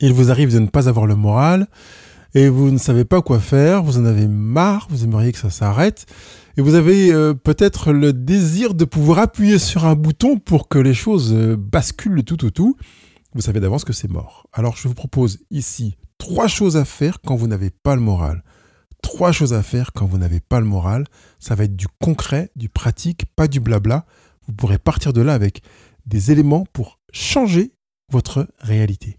Il vous arrive de ne pas avoir le moral et vous ne savez pas quoi faire, vous en avez marre, vous aimeriez que ça s'arrête et vous avez euh, peut-être le désir de pouvoir appuyer sur un bouton pour que les choses euh, basculent tout au tout. Vous savez d'avance que c'est mort. Alors je vous propose ici trois choses à faire quand vous n'avez pas le moral. Trois choses à faire quand vous n'avez pas le moral. Ça va être du concret, du pratique, pas du blabla. Vous pourrez partir de là avec des éléments pour changer votre réalité.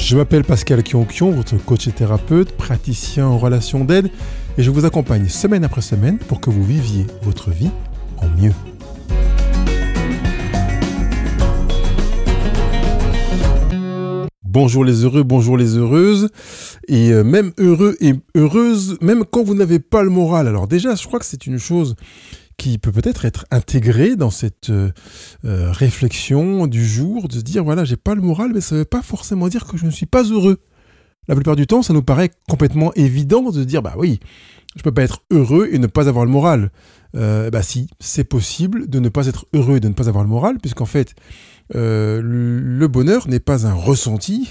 Je m'appelle Pascal Kionkion, votre coach et thérapeute, praticien en relation d'aide, et je vous accompagne semaine après semaine pour que vous viviez votre vie en mieux. Bonjour les heureux, bonjour les heureuses, et euh, même heureux et heureuses, même quand vous n'avez pas le moral. Alors déjà, je crois que c'est une chose qui peut peut-être être intégré dans cette euh, euh, réflexion du jour, de se dire voilà, j'ai pas le moral, mais ça veut pas forcément dire que je ne suis pas heureux. La plupart du temps, ça nous paraît complètement évident de se dire bah oui, je peux pas être heureux et ne pas avoir le moral. Euh, bah si, c'est possible de ne pas être heureux et de ne pas avoir le moral, puisqu'en fait, le bonheur n'est pas un ressenti,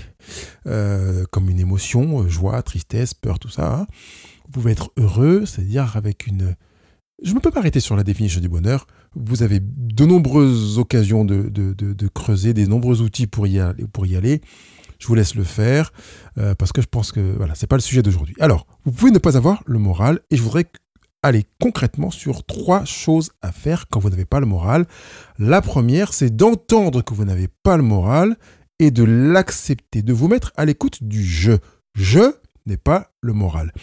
comme une émotion, joie, tristesse, peur, tout ça. Hein. Vous pouvez être heureux, c'est-à-dire avec une je ne peux pas arrêter sur la définition du bonheur. Vous avez de nombreuses occasions de, creuser, des nombreux outils pour y, aller. Je vous laisse le faire euh, parce que je pense que voilà, c'est pas le sujet d'aujourd'hui. Alors, vous pouvez ne pas avoir le moral et je voudrais aller concrètement sur trois choses à faire quand vous n'avez pas le moral. La première, c'est d'entendre que vous n'avez pas le moral et de l'accepter, de vous mettre à l'écoute du je. Je n'est pas le moral.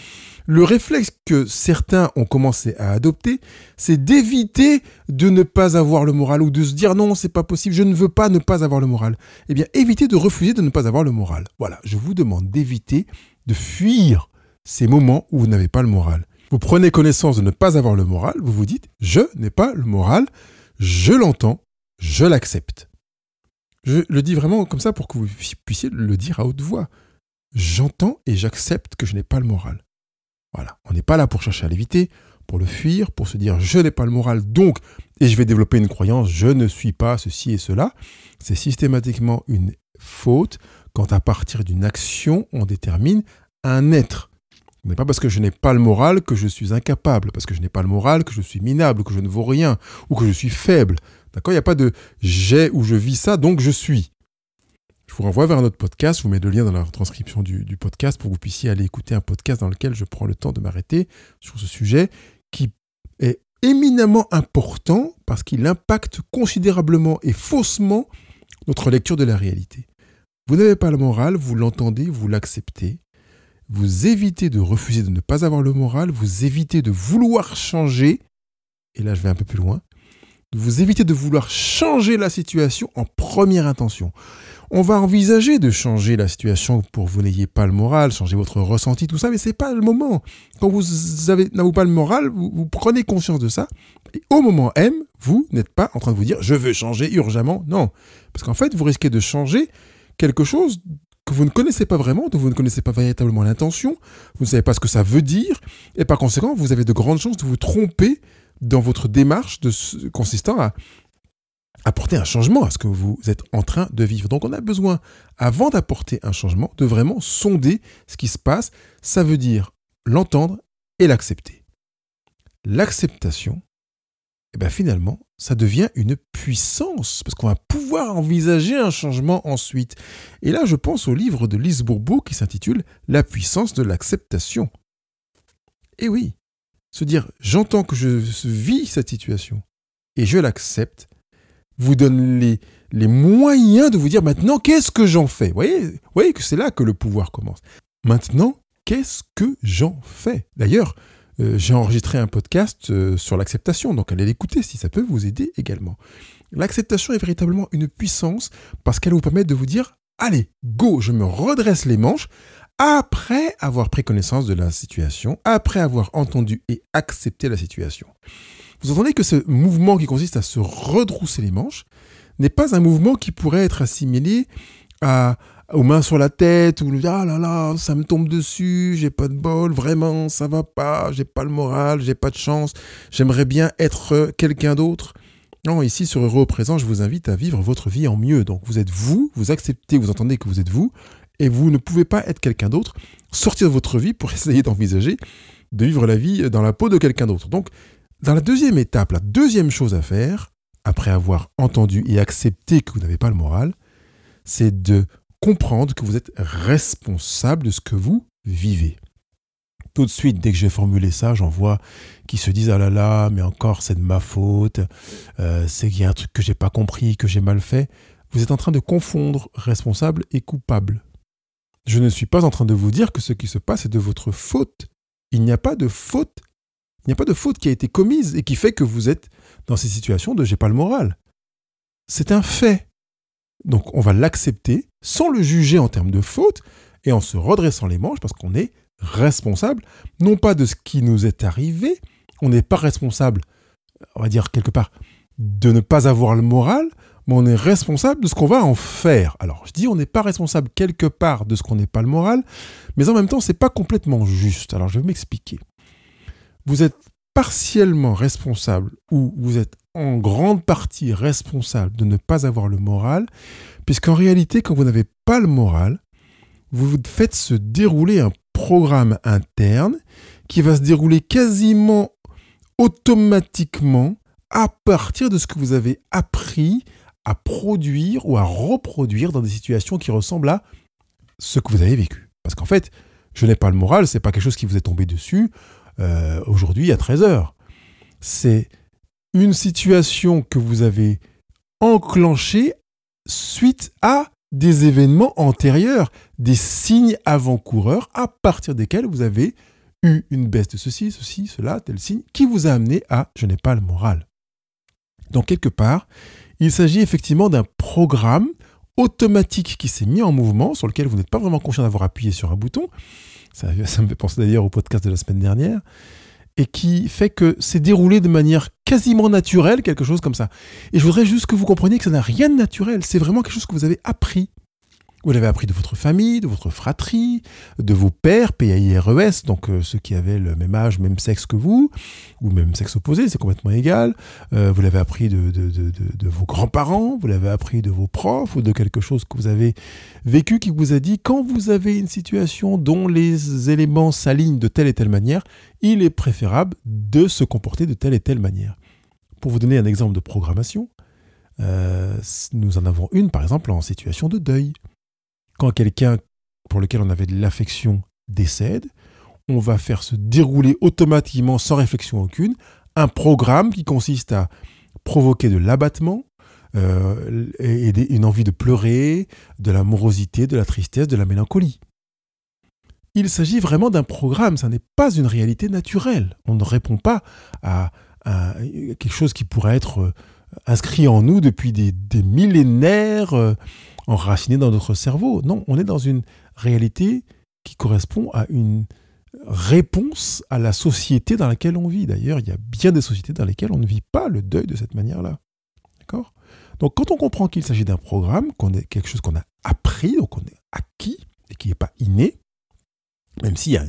Le réflexe que certains ont commencé à adopter, c'est d'éviter de ne pas avoir le moral ou de se dire non, c'est pas possible, je ne veux pas ne pas avoir le moral. Eh bien, évitez de refuser de ne pas avoir le moral. Voilà, je vous demande d'éviter de fuir ces moments où vous n'avez pas le moral. Vous prenez connaissance de ne pas avoir le moral, vous vous dites je n'ai pas le moral, je l'entends, je l'accepte. Je le dis vraiment comme ça pour que vous puissiez le dire à haute voix j'entends et j'accepte que je n'ai pas le moral. Voilà, on n'est pas là pour chercher à l'éviter, pour le fuir, pour se dire je n'ai pas le moral, donc, et je vais développer une croyance, je ne suis pas ceci et cela. C'est systématiquement une faute quand à partir d'une action, on détermine un être. Ce n'est pas parce que je n'ai pas le moral que je suis incapable, parce que je n'ai pas le moral que je suis minable, que je ne vaux rien, ou que je suis faible. D'accord? Il n'y a pas de j'ai ou je vis ça, donc je suis. Je vous renvoie vers un autre podcast. Je vous mets le lien dans la transcription du, podcast pour que vous puissiez aller écouter un podcast dans lequel je prends le temps de m'arrêter sur ce sujet qui est éminemment important parce qu'il impacte considérablement et faussement notre lecture de la réalité. Vous n'avez pas le moral, vous l'entendez, vous l'acceptez. Vous évitez de refuser de ne pas avoir le moral, vous évitez de vouloir changer, et là je vais un peu plus loin, vous évitez de vouloir changer la situation en première intention on va envisager de changer la situation pour que vous n'ayez pas le moral, changer votre ressenti, tout ça, mais c'est pas le moment. Quand vous n'avez pas le moral, vous, prenez conscience de ça, et au moment M, vous n'êtes pas en train de vous dire je veux changer urgemment. Non. Parce qu'en fait, vous risquez de changer quelque chose que vous ne connaissez pas vraiment, dont vous ne connaissez pas véritablement l'intention, vous ne savez pas ce que ça veut dire, et par conséquent, vous avez de grandes chances de vous tromper dans votre démarche de, consistant à apporter un changement à ce que vous êtes en train de vivre. Donc on a besoin, avant d'apporter un changement, de vraiment sonder ce qui se passe. Ça veut dire l'entendre et l'accepter. L'acceptation, eh bien finalement, ça devient une puissance, parce qu'on va pouvoir envisager un changement ensuite. Et là, je pense au livre de Lise Bourbeau qui s'intitule La puissance de l'acceptation. Et oui, se dire, j'entends que je vis cette situation et je l'accepte, vous donne les, moyens de vous dire maintenant qu'est-ce que j'en fais? Vous voyez, voyez que c'est là que le pouvoir commence. Maintenant, qu'est-ce que j'en fais? D'ailleurs, euh, j'ai enregistré un podcast euh, sur l'acceptation, donc allez l'écouter si ça peut vous aider également. L'acceptation est véritablement une puissance parce qu'elle vous permet de vous dire allez, go, je me redresse les manches après avoir pris connaissance de la situation, après avoir entendu et accepté la situation. Vous entendez que ce mouvement qui consiste à se redrousser les manches n'est pas un mouvement qui pourrait être assimilé à, aux mains sur la tête ou ah là là ça me tombe dessus j'ai pas de bol vraiment ça va pas j'ai pas le moral j'ai pas de chance j'aimerais bien être quelqu'un d'autre Non, ici sur Heureux au présent, je vous invite à vivre votre vie en mieux. Donc vous êtes vous, vous acceptez, vous entendez que vous êtes vous, et vous ne pouvez pas être quelqu'un d'autre, sortir de votre vie pour essayer d'envisager de vivre la vie dans la peau de quelqu'un d'autre. Donc dans la deuxième étape, la deuxième chose à faire, après avoir entendu et accepté que vous n'avez pas le moral, c'est de comprendre que vous êtes responsable de ce que vous vivez. Tout de suite, dès que j'ai formulé ça, j'en vois qui se disent ah là là, mais encore c'est de ma faute, euh, c'est qu'il y a un truc que j'ai pas compris, que j'ai mal fait. Vous êtes en train de confondre responsable et coupable. Je ne suis pas en train de vous dire que ce qui se passe est de votre faute. Il n'y a pas de faute. Il n'y a pas de faute qui a été commise et qui fait que vous êtes dans ces situations de j'ai pas le moral. C'est un fait. Donc on va l'accepter sans le juger en termes de faute et en se redressant les manches parce qu'on est responsable, non pas de ce qui nous est arrivé, on n'est pas responsable, on va dire quelque part, de ne pas avoir le moral, mais on est responsable de ce qu'on va en faire. Alors je dis on n'est pas responsable quelque part de ce qu'on n'est pas le moral, mais en même temps c'est pas complètement juste. Alors je vais m'expliquer. Vous êtes partiellement responsable ou vous êtes en grande partie responsable de ne pas avoir le moral, puisqu'en réalité, quand vous n'avez pas le moral, vous faites se dérouler un programme interne qui va se dérouler quasiment automatiquement à partir de ce que vous avez appris à produire ou à reproduire dans des situations qui ressemblent à ce que vous avez vécu. Parce qu'en fait, je n'ai pas le moral, c'est pas quelque chose qui vous est tombé dessus euh, aujourd'hui à 13h. C'est une situation que vous avez enclenchée suite à des événements antérieurs, des signes avant-coureurs à partir desquels vous avez eu une baisse de ceci, ceci, cela, tel signe, qui vous a amené à je n'ai pas le moral. Donc quelque part, il s'agit effectivement d'un programme automatique qui s'est mis en mouvement, sur lequel vous n'êtes pas vraiment conscient d'avoir appuyé sur un bouton, ça, me fait penser d'ailleurs au podcast de la semaine dernière, et qui fait que c'est déroulé de manière quasiment naturelle, quelque chose comme ça. Et je voudrais juste que vous compreniez que ça n'a rien de naturel, c'est vraiment quelque chose que vous avez appris vous l'avez appris de votre famille, de votre fratrie, de vos pères, PAIRES, donc euh, ceux qui avaient le même âge, même sexe que vous, ou même sexe opposé, c'est complètement égal. Euh, vous l'avez appris de, vos grands-parents, vous l'avez appris de vos profs, ou de quelque chose que vous avez vécu qui vous a dit, quand vous avez une situation dont les éléments s'alignent de telle et telle manière, il est préférable de se comporter de telle et telle manière. Pour vous donner un exemple de programmation, euh, nous en avons une par exemple en situation de deuil quand quelqu'un pour lequel on avait de l'affection décède, on va faire se dérouler automatiquement, sans réflexion aucune, un programme qui consiste à provoquer de l'abattement, euh, et, une envie de pleurer, de la morosité, de la tristesse, de la mélancolie. Il s'agit vraiment d'un programme, ça n'est pas une réalité naturelle. On ne répond pas à, quelque chose qui pourrait être euh, inscrit en nous depuis des, millénaires. Euh, enraciné dans notre cerveau. Non, on est dans une réalité qui correspond à une réponse à la société dans laquelle on vit. D'ailleurs, il y a bien des sociétés dans lesquelles on ne vit pas le deuil de cette manière-là. D'accord? Donc quand on comprend qu'il s'agit d'un programme, qu'on est quelque chose qu'on a appris, donc on est acquis, et qui n'est pas inné, même s'il y a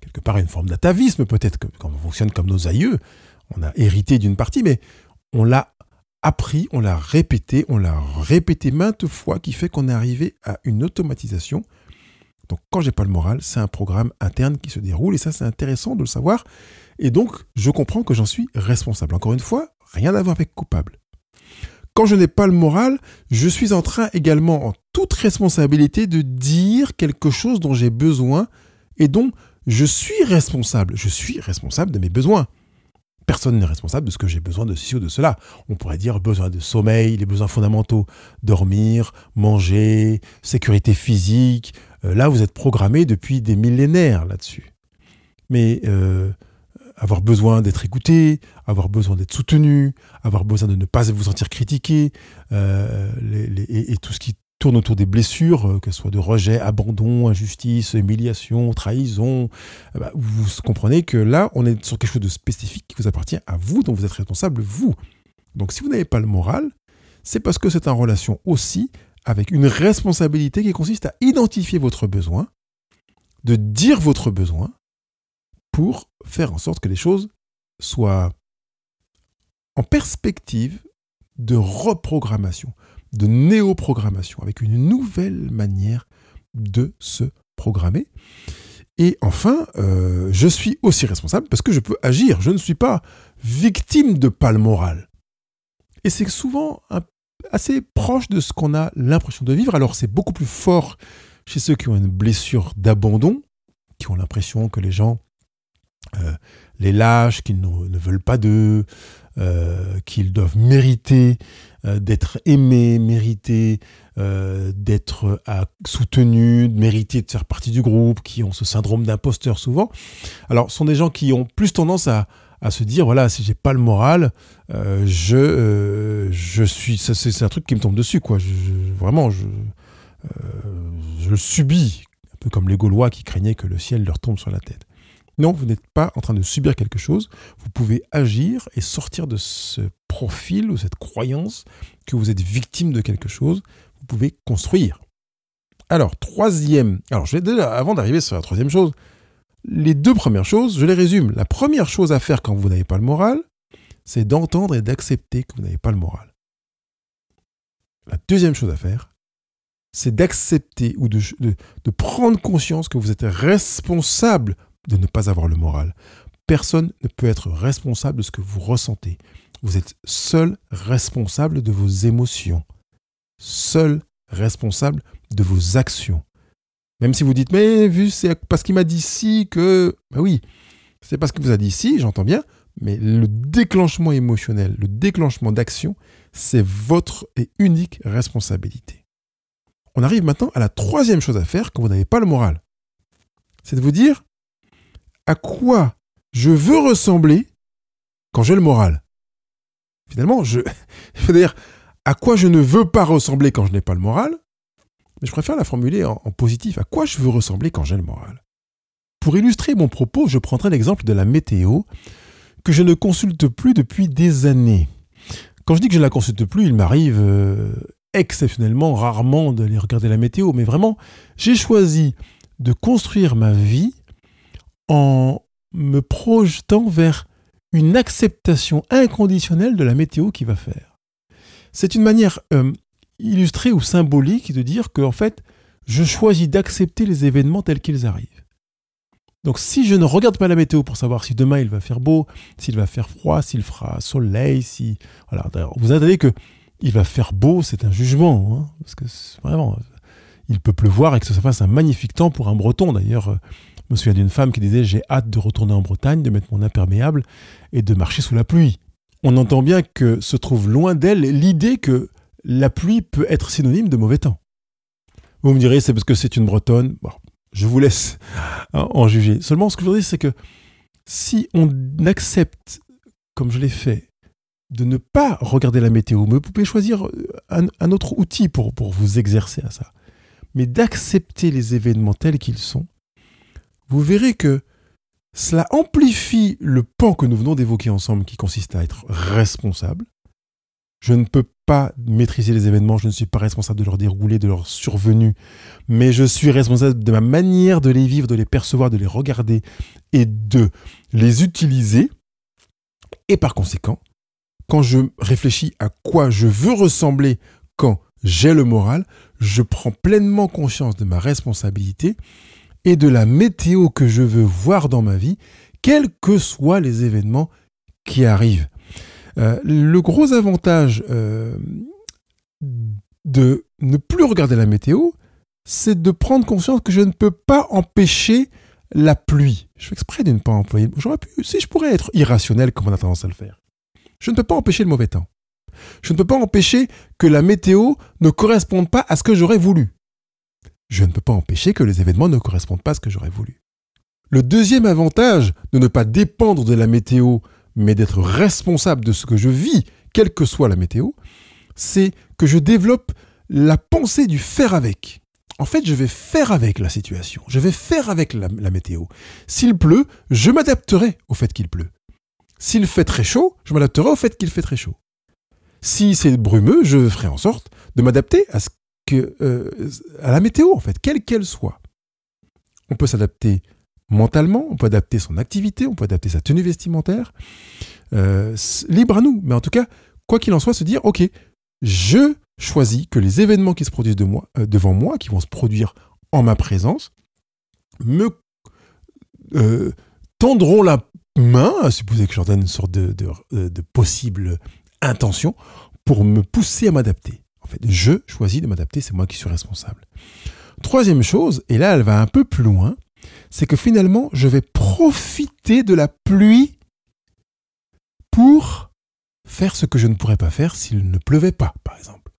quelque part une forme d'atavisme peut-être, quand on fonctionne comme nos aïeux, on a hérité d'une partie, mais on l'a appris, on l'a répété, on l'a répété maintes fois, qui fait qu'on est arrivé à une automatisation. Donc quand j'ai pas le moral, c'est un programme interne qui se déroule et ça c'est intéressant de le savoir. Et donc je comprends que j'en suis responsable. Encore une fois, rien à voir avec coupable. Quand je n'ai pas le moral, je suis en train également en toute responsabilité de dire quelque chose dont j'ai besoin et dont je suis responsable. Je suis responsable de mes besoins. Personne n'est responsable de ce que j'ai besoin de ceci ou de cela. On pourrait dire besoin de sommeil, les besoins fondamentaux, dormir, manger, sécurité physique. Euh, là, vous êtes programmé depuis des millénaires là-dessus. Mais euh, avoir besoin d'être écouté, avoir besoin d'être soutenu, avoir besoin de ne pas vous sentir critiqué, euh, et, tout ce qui tourne autour des blessures, euh, que ce soit de rejet, abandon, injustice, humiliation, trahison. Eh ben, vous comprenez que là, on est sur quelque chose de spécifique qui vous appartient à vous, dont vous êtes responsable, vous. Donc si vous n'avez pas le moral, c'est parce que c'est en relation aussi avec une responsabilité qui consiste à identifier votre besoin, de dire votre besoin, pour faire en sorte que les choses soient en perspective de reprogrammation, de néoprogrammation, avec une nouvelle manière de se programmer. Et enfin, euh, je suis aussi responsable parce que je peux agir. Je ne suis pas victime de pâle morale. Et c'est souvent assez proche de ce qu'on a l'impression de vivre. Alors c'est beaucoup plus fort chez ceux qui ont une blessure d'abandon, qui ont l'impression que les gens euh, les lâchent, qu'ils ne, veulent pas d'eux, qu'ils doivent mériter euh, d'être aimés, mériter d'être soutenus, mériter de faire partie du groupe, qui ont ce syndrome d'imposteur souvent. Alors, ce sont des gens qui ont plus tendance à, se dire voilà si j'ai pas le moral je je suis c'est un truc qui me tombe dessus quoi. Vraiment je je le subis. Un peu comme les Gaulois qui craignaient que le ciel leur tombe sur la tête non, vous n'êtes pas en train de subir quelque chose. Vous pouvez agir et sortir de ce profil ou cette croyance que vous êtes victime de quelque chose. Vous pouvez construire. Alors, troisième. Alors, je vais déjà, avant d'arriver sur la troisième chose, les deux premières choses, je les résume. La première chose à faire quand vous n'avez pas le moral, c'est d'entendre et d'accepter que vous n'avez pas le moral. La deuxième chose à faire, c'est d'accepter ou de, de, prendre conscience que vous êtes responsable de ne pas avoir le moral. Personne ne peut être responsable de ce que vous ressentez. Vous êtes seul responsable de vos émotions. Seul responsable de vos actions. Même si vous dites, mais vu, c'est parce qu'il m'a dit si que... Ben oui, c'est parce qu'il vous a dit si, j'entends bien, mais le déclenchement émotionnel, le déclenchement d'action, c'est votre et unique responsabilité. On arrive maintenant à la troisième chose à faire quand vous n'avez pas le moral. C'est de vous dire, à quoi je veux ressembler quand j'ai le moral. Finalement, je, veux dire à quoi je ne veux pas ressembler quand je n'ai pas le moral, mais je préfère la formuler en, positif. À quoi je veux ressembler quand j'ai le moral? Pour illustrer mon propos, je prendrai l'exemple de la météo que je ne consulte plus depuis des années. Quand je dis que je ne la consulte plus, il m'arrive euh, exceptionnellement, rarement d'aller regarder la météo, mais vraiment, j'ai choisi de construire ma vie en me projetant vers une acceptation inconditionnelle de la météo qui va faire. C'est une manière euh, illustrée ou symbolique de dire que en fait, je choisis d'accepter les événements tels qu'ils arrivent. Donc si je ne regarde pas la météo pour savoir si demain il va faire beau, s'il va faire froid, s'il fera soleil, si voilà, vous attendez que il va faire beau, c'est un jugement, hein, parce que vraiment, il peut pleuvoir et que ça fasse un magnifique temps pour un Breton. D'ailleurs, je me souviens d'une femme qui disait J'ai hâte de retourner en Bretagne, de mettre mon imperméable et de marcher sous la pluie. On entend bien que se trouve loin d'elle l'idée que la pluie peut être synonyme de mauvais temps. Vous me direz, c'est parce que c'est une Bretonne. Je vous laisse en juger. Seulement, ce que je dire, c'est que si on accepte, comme je l'ai fait, de ne pas regarder la météo, vous pouvez choisir un, autre outil pour, pour vous exercer à ça, mais d'accepter les événements tels qu'ils sont, vous verrez que cela amplifie le pan que nous venons d'évoquer ensemble qui consiste à être responsable. Je ne peux pas maîtriser les événements, je ne suis pas responsable de leur déroulé, de leur survenue, mais je suis responsable de ma manière de les vivre, de les percevoir, de les regarder et de les utiliser. Et par conséquent, quand je réfléchis à quoi je veux ressembler quand j'ai le moral, je prends pleinement conscience de ma responsabilité et de la météo que je veux voir dans ma vie, quels que soient les événements qui arrivent. Euh, le gros avantage euh, de ne plus regarder la météo, c'est de prendre conscience que je ne peux pas empêcher la pluie. Je fais exprès de ne pas employer. J'aurais pu, si je pourrais être irrationnel comme on a tendance à le faire. Je ne peux pas empêcher le mauvais temps. Je ne peux pas empêcher que la météo ne corresponde pas à ce que j'aurais voulu je ne peux pas empêcher que les événements ne correspondent pas à ce que j'aurais voulu. Le deuxième avantage de ne pas dépendre de la météo, mais d'être responsable de ce que je vis, quelle que soit la météo, c'est que je développe la pensée du faire avec. En fait, je vais faire avec la situation, je vais faire avec la, météo. S'il pleut, je m'adapterai au fait qu'il pleut. S'il fait très chaud, je m'adapterai au fait qu'il fait très chaud. Si c'est brumeux, je ferai en sorte de m'adapter à ce euh, à la météo, en fait, quelle qu'elle soit. On peut s'adapter mentalement, on peut adapter son activité, on peut adapter sa tenue vestimentaire. Euh, libre à nous, mais en tout cas, quoi qu'il en soit, se dire, ok, je choisis que les événements qui se produisent euh, devant moi, qui vont se produire en ma présence, me tendront la main, à supposer que donne une sorte de possible intention, pour me pousser à m'adapter. Je choisis de m'adapter, c'est moi qui suis responsable. Troisième chose, et là elle va un peu plus loin, c'est que finalement je vais profiter de la pluie pour faire ce que je ne pourrais pas faire s'il ne pleuvait pas, par exemple.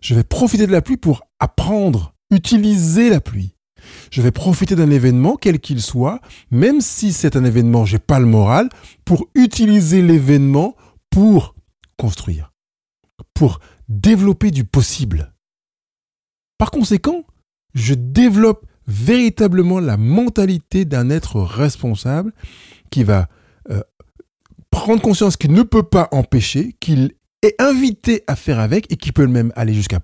Je vais profiter de la pluie pour apprendre, utiliser la pluie. Je vais profiter d'un événement, quel qu'il soit, même si c'est un événement, j'ai pas le moral, pour utiliser l'événement pour construire, pour développer du possible. Par conséquent, je développe véritablement la mentalité d'un être responsable qui va euh, prendre conscience qu'il ne peut pas empêcher, qu'il est invité à faire avec et qui peut même aller jusqu'à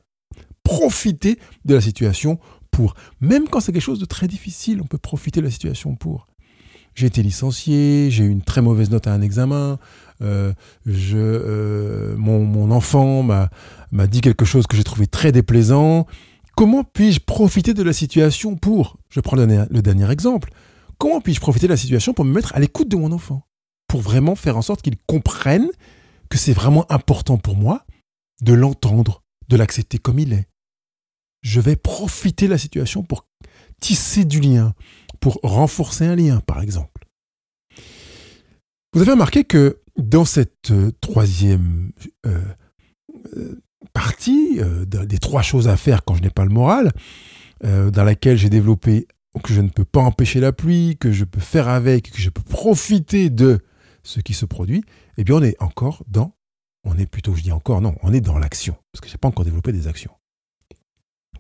profiter de la situation pour. Même quand c'est quelque chose de très difficile, on peut profiter de la situation pour. J'ai été licencié, j'ai eu une très mauvaise note à un examen, euh, euh, mon, enfant m'a dit quelque chose que j'ai trouvé très déplaisant. Comment puis-je profiter de la situation pour, je prends le, le dernier exemple, comment puis-je profiter de la situation pour me mettre à l'écoute de mon enfant? Pour vraiment faire en sorte qu'il comprenne que c'est vraiment important pour moi de l'entendre, de l'accepter comme il est. Je vais profiter de la situation pour tisser du lien, pour renforcer un lien, par exemple. Vous avez remarqué que dans cette euh, troisième euh, euh, partie, des trois choses à faire quand je n'ai pas le moral, dans laquelle j'ai développé que je ne peux pas empêcher la pluie, que je peux faire avec, que je peux profiter de ce qui se produit, eh bien on est encore dans, on est plutôt, je dis encore, non, on est dans l'action, parce que je n'ai pas encore développé des actions.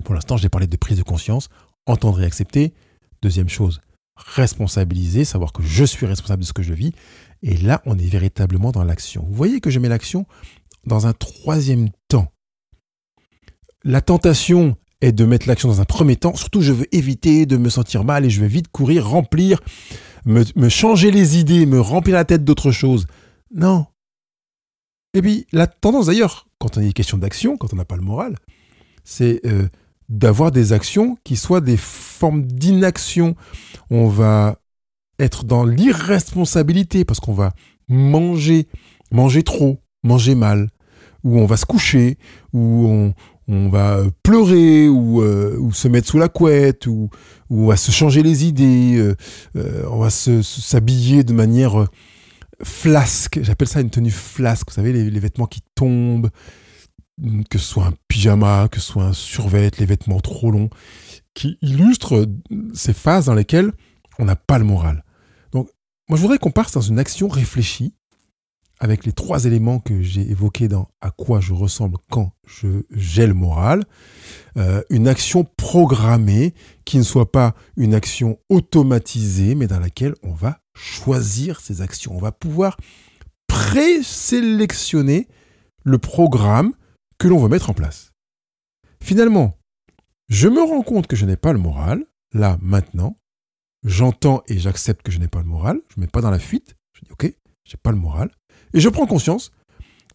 Pour l'instant, j'ai parlé de prise de conscience, entendre et accepter. Deuxième chose, responsabiliser, savoir que je suis responsable de ce que je vis. Et là, on est véritablement dans l'action. Vous voyez que je mets l'action dans un troisième temps. La tentation est de mettre l'action dans un premier temps. Surtout, je veux éviter de me sentir mal et je vais vite courir, remplir, me, changer les idées, me remplir la tête d'autre chose. Non. Et puis, la tendance d'ailleurs, quand on est question d'action, quand on n'a pas le moral, c'est euh, d'avoir des actions qui soient des formes d'inaction. On va être dans l'irresponsabilité parce qu'on va manger, manger trop, manger mal, ou on va se coucher, ou on, va pleurer, ou, euh, ou, se mettre sous la couette, ou, on va se changer les idées, euh, euh, on va s'habiller de manière flasque. J'appelle ça une tenue flasque, vous savez, les, vêtements qui tombent, que ce soit un pyjama, que ce soit un survêt, les vêtements trop longs, qui illustrent ces phases dans lesquelles on n'a pas le moral. Moi, je voudrais qu'on parte dans une action réfléchie avec les trois éléments que j'ai évoqués dans à quoi je ressemble quand je j'ai le moral. Euh, une action programmée qui ne soit pas une action automatisée, mais dans laquelle on va choisir ces actions. On va pouvoir présélectionner le programme que l'on veut mettre en place. Finalement, je me rends compte que je n'ai pas le moral, là, maintenant, j'entends et j'accepte que je n'ai pas le moral, je ne mets pas dans la fuite, je dis ok, j'ai pas le moral, et je prends conscience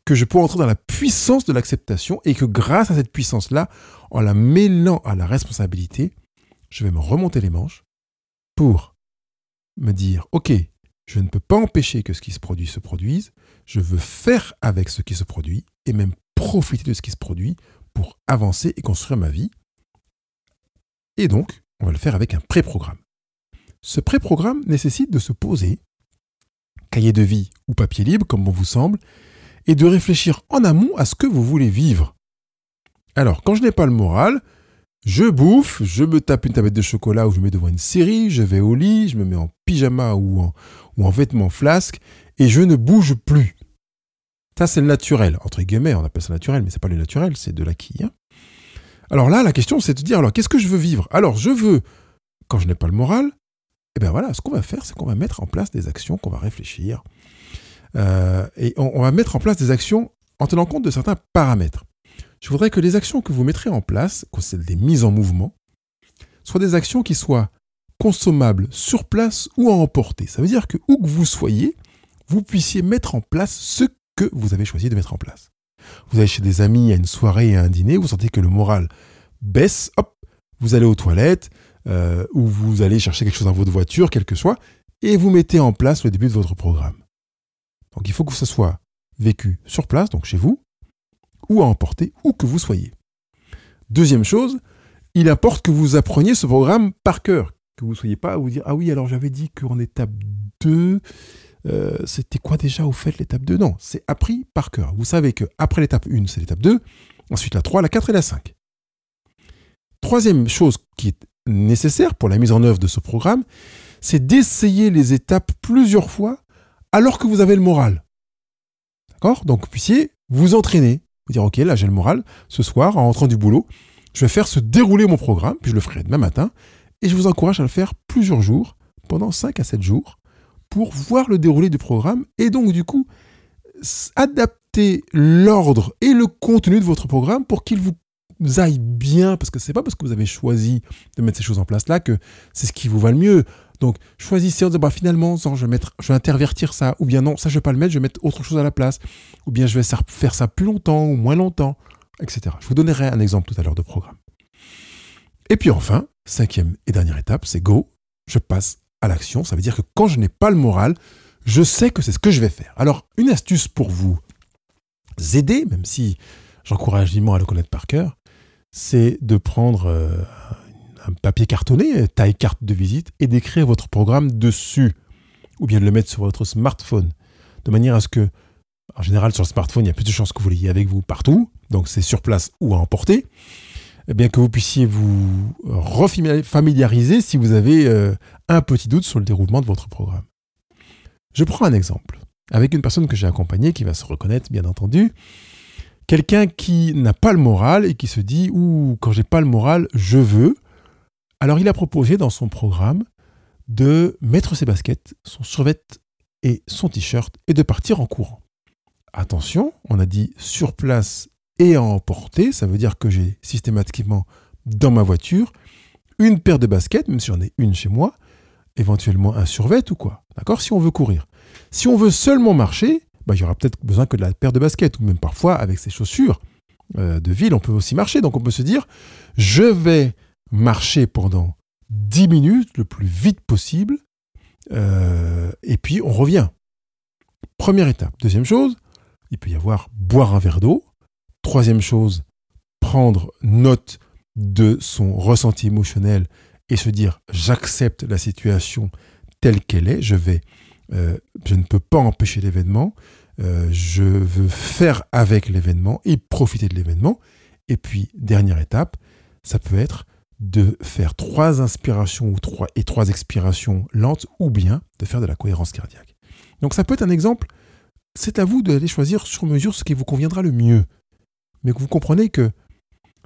que je peux entrer dans la puissance de l'acceptation et que grâce à cette puissance-là, en la mêlant à la responsabilité, je vais me remonter les manches pour me dire ok, je ne peux pas empêcher que ce qui se produit se produise, je veux faire avec ce qui se produit et même profiter de ce qui se produit pour avancer et construire ma vie. Et donc, on va le faire avec un pré-programme. Ce pré-programme nécessite de se poser, cahier de vie ou papier libre, comme bon vous semble, et de réfléchir en amont à ce que vous voulez vivre. Alors, quand je n'ai pas le moral, je bouffe, je me tape une tablette de chocolat ou je me mets devant une série, je vais au lit, je me mets en pyjama ou en, ou en vêtements flasques, et je ne bouge plus. Ça, c'est le naturel. Entre guillemets, on appelle ça naturel, mais c'est pas le naturel, c'est de l'acquis. Hein. alors là, la question, c'est de dire, alors, qu'est-ce que je veux vivre? Alors, je veux, quand je n'ai pas le moral, eh bien voilà, ce qu'on va faire, c'est qu'on va mettre en place des actions, qu'on va réfléchir. Euh, et on, va mettre en place des actions en tenant compte de certains paramètres. Je voudrais que les actions que vous mettrez en place, que c'est des mises en mouvement, soient des actions qui soient consommables sur place ou à emporter. Ça veut dire que où que vous soyez, vous puissiez mettre en place ce que vous avez choisi de mettre en place. Vous allez chez des amis à une soirée, à un dîner, vous sentez que le moral baisse, hop, vous allez aux toilettes, euh, ou vous allez chercher quelque chose dans votre voiture, quel que soit, et vous mettez en place le début de votre programme. Donc il faut que ce soit vécu sur place, donc chez vous, ou à emporter, où que vous soyez. Deuxième chose, il importe que vous appreniez ce programme par cœur, que vous ne soyez pas à vous dire Ah oui, alors j'avais dit qu'en étape 2, euh, c'était quoi déjà au fait l'étape 2 Non, c'est appris par cœur. Vous savez que après l'étape 1, c'est l'étape 2, ensuite la 3, la 4 et la 5. Troisième chose qui est nécessaire pour la mise en œuvre de ce programme, c'est d'essayer les étapes plusieurs fois alors que vous avez le moral. D'accord? Donc vous puissiez vous entraîner, vous dire ok là j'ai le moral, ce soir en rentrant du boulot, je vais faire se dérouler mon programme, puis je le ferai demain matin, et je vous encourage à le faire plusieurs jours, pendant 5 à 7 jours, pour voir le déroulé du programme, et donc du coup adapter l'ordre et le contenu de votre programme pour qu'il vous aille bien, parce que c'est pas parce que vous avez choisi de mettre ces choses en place là que c'est ce qui vous va le mieux. Donc choisissez en disant bah, finalement je vais mettre, je vais intervertir ça, ou bien non ça je vais pas le mettre, je vais mettre autre chose à la place, ou bien je vais faire ça plus longtemps ou moins longtemps, etc. Je vous donnerai un exemple tout à l'heure de programme. Et puis enfin, cinquième et dernière étape, c'est go, je passe à l'action. Ça veut dire que quand je n'ai pas le moral, je sais que c'est ce que je vais faire. Alors une astuce pour vous aider, même si j'encourage vivement à le connaître par cœur, c'est de prendre euh, un papier cartonné, taille carte de visite, et d'écrire votre programme dessus, ou bien de le mettre sur votre smartphone, de manière à ce que, en général, sur le smartphone, il y a plus de chances que vous l'ayez avec vous partout, donc c'est sur place ou à emporter, eh bien que vous puissiez vous refamiliariser si vous avez euh, un petit doute sur le déroulement de votre programme. Je prends un exemple avec une personne que j'ai accompagnée qui va se reconnaître, bien entendu. Quelqu'un qui n'a pas le moral et qui se dit Ouh, quand j'ai pas le moral, je veux. Alors il a proposé dans son programme de mettre ses baskets, son survêt et son t-shirt et de partir en courant. Attention, on a dit sur place et à emporter, ça veut dire que j'ai systématiquement dans ma voiture une paire de baskets, même si j'en ai une chez moi, éventuellement un survêt ou quoi. D'accord Si on veut courir. Si on veut seulement marcher, bah, il y aura peut-être besoin que de la paire de baskets, ou même parfois avec ses chaussures euh, de ville, on peut aussi marcher. Donc on peut se dire, je vais marcher pendant 10 minutes le plus vite possible, euh, et puis on revient. Première étape. Deuxième chose, il peut y avoir boire un verre d'eau. Troisième chose, prendre note de son ressenti émotionnel et se dire j'accepte la situation telle qu'elle est, je euh, ne peux pas empêcher l'événement, euh, je veux faire avec l'événement et profiter de l'événement. Et puis dernière étape, ça peut être de faire trois inspirations ou trois, et trois expirations lentes ou bien de faire de la cohérence cardiaque. Donc ça peut être un exemple. C'est à vous d'aller choisir sur mesure ce qui vous conviendra le mieux. Mais vous comprenez que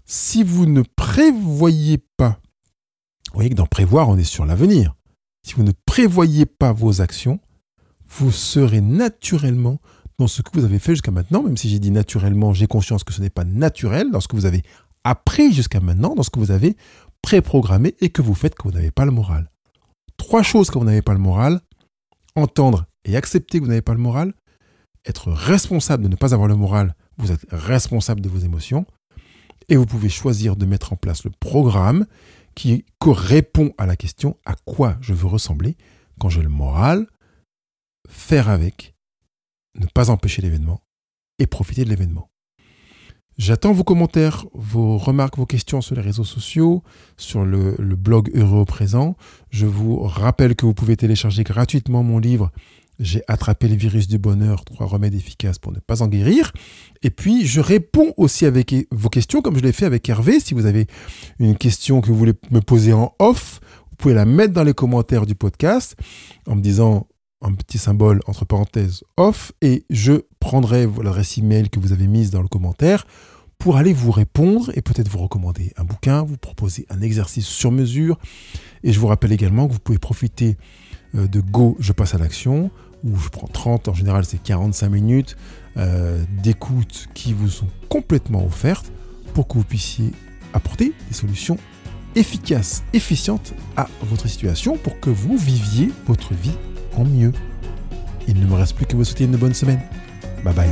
si vous ne prévoyez pas, vous voyez que dans prévoir, on est sur l'avenir. Si vous ne prévoyez pas vos actions, vous serez naturellement dans ce que vous avez fait jusqu'à maintenant, même si j'ai dit naturellement, j'ai conscience que ce n'est pas naturel, dans ce que vous avez appris jusqu'à maintenant, dans ce que vous avez préprogrammé et que vous faites quand vous n'avez pas le moral. Trois choses quand vous n'avez pas le moral, entendre et accepter que vous n'avez pas le moral, être responsable de ne pas avoir le moral, vous êtes responsable de vos émotions, et vous pouvez choisir de mettre en place le programme qui répond à la question à quoi je veux ressembler quand j'ai le moral, faire avec, ne pas empêcher l'événement et profiter de l'événement? J'attends vos commentaires, vos remarques, vos questions sur les réseaux sociaux, sur le, blog Heureux au présent. Je vous rappelle que vous pouvez télécharger gratuitement mon livre J'ai attrapé le virus du bonheur, trois remèdes efficaces pour ne pas en guérir. Et puis, je réponds aussi avec vos questions, comme je l'ai fait avec Hervé. Si vous avez une question que vous voulez me poser en off, vous pouvez la mettre dans les commentaires du podcast en me disant un petit symbole entre parenthèses off et je prendrai l'adresse email que vous avez mise dans le commentaire pour aller vous répondre et peut-être vous recommander un bouquin, vous proposer un exercice sur mesure. Et je vous rappelle également que vous pouvez profiter euh, de go, je passe à l'action, où je prends 30, en général c'est 45 minutes euh, d'écoute qui vous sont complètement offertes pour que vous puissiez apporter des solutions efficaces, efficientes à votre situation pour que vous viviez votre vie en mieux. Il ne me reste plus que vous souhaiter une bonne semaine. Bye bye.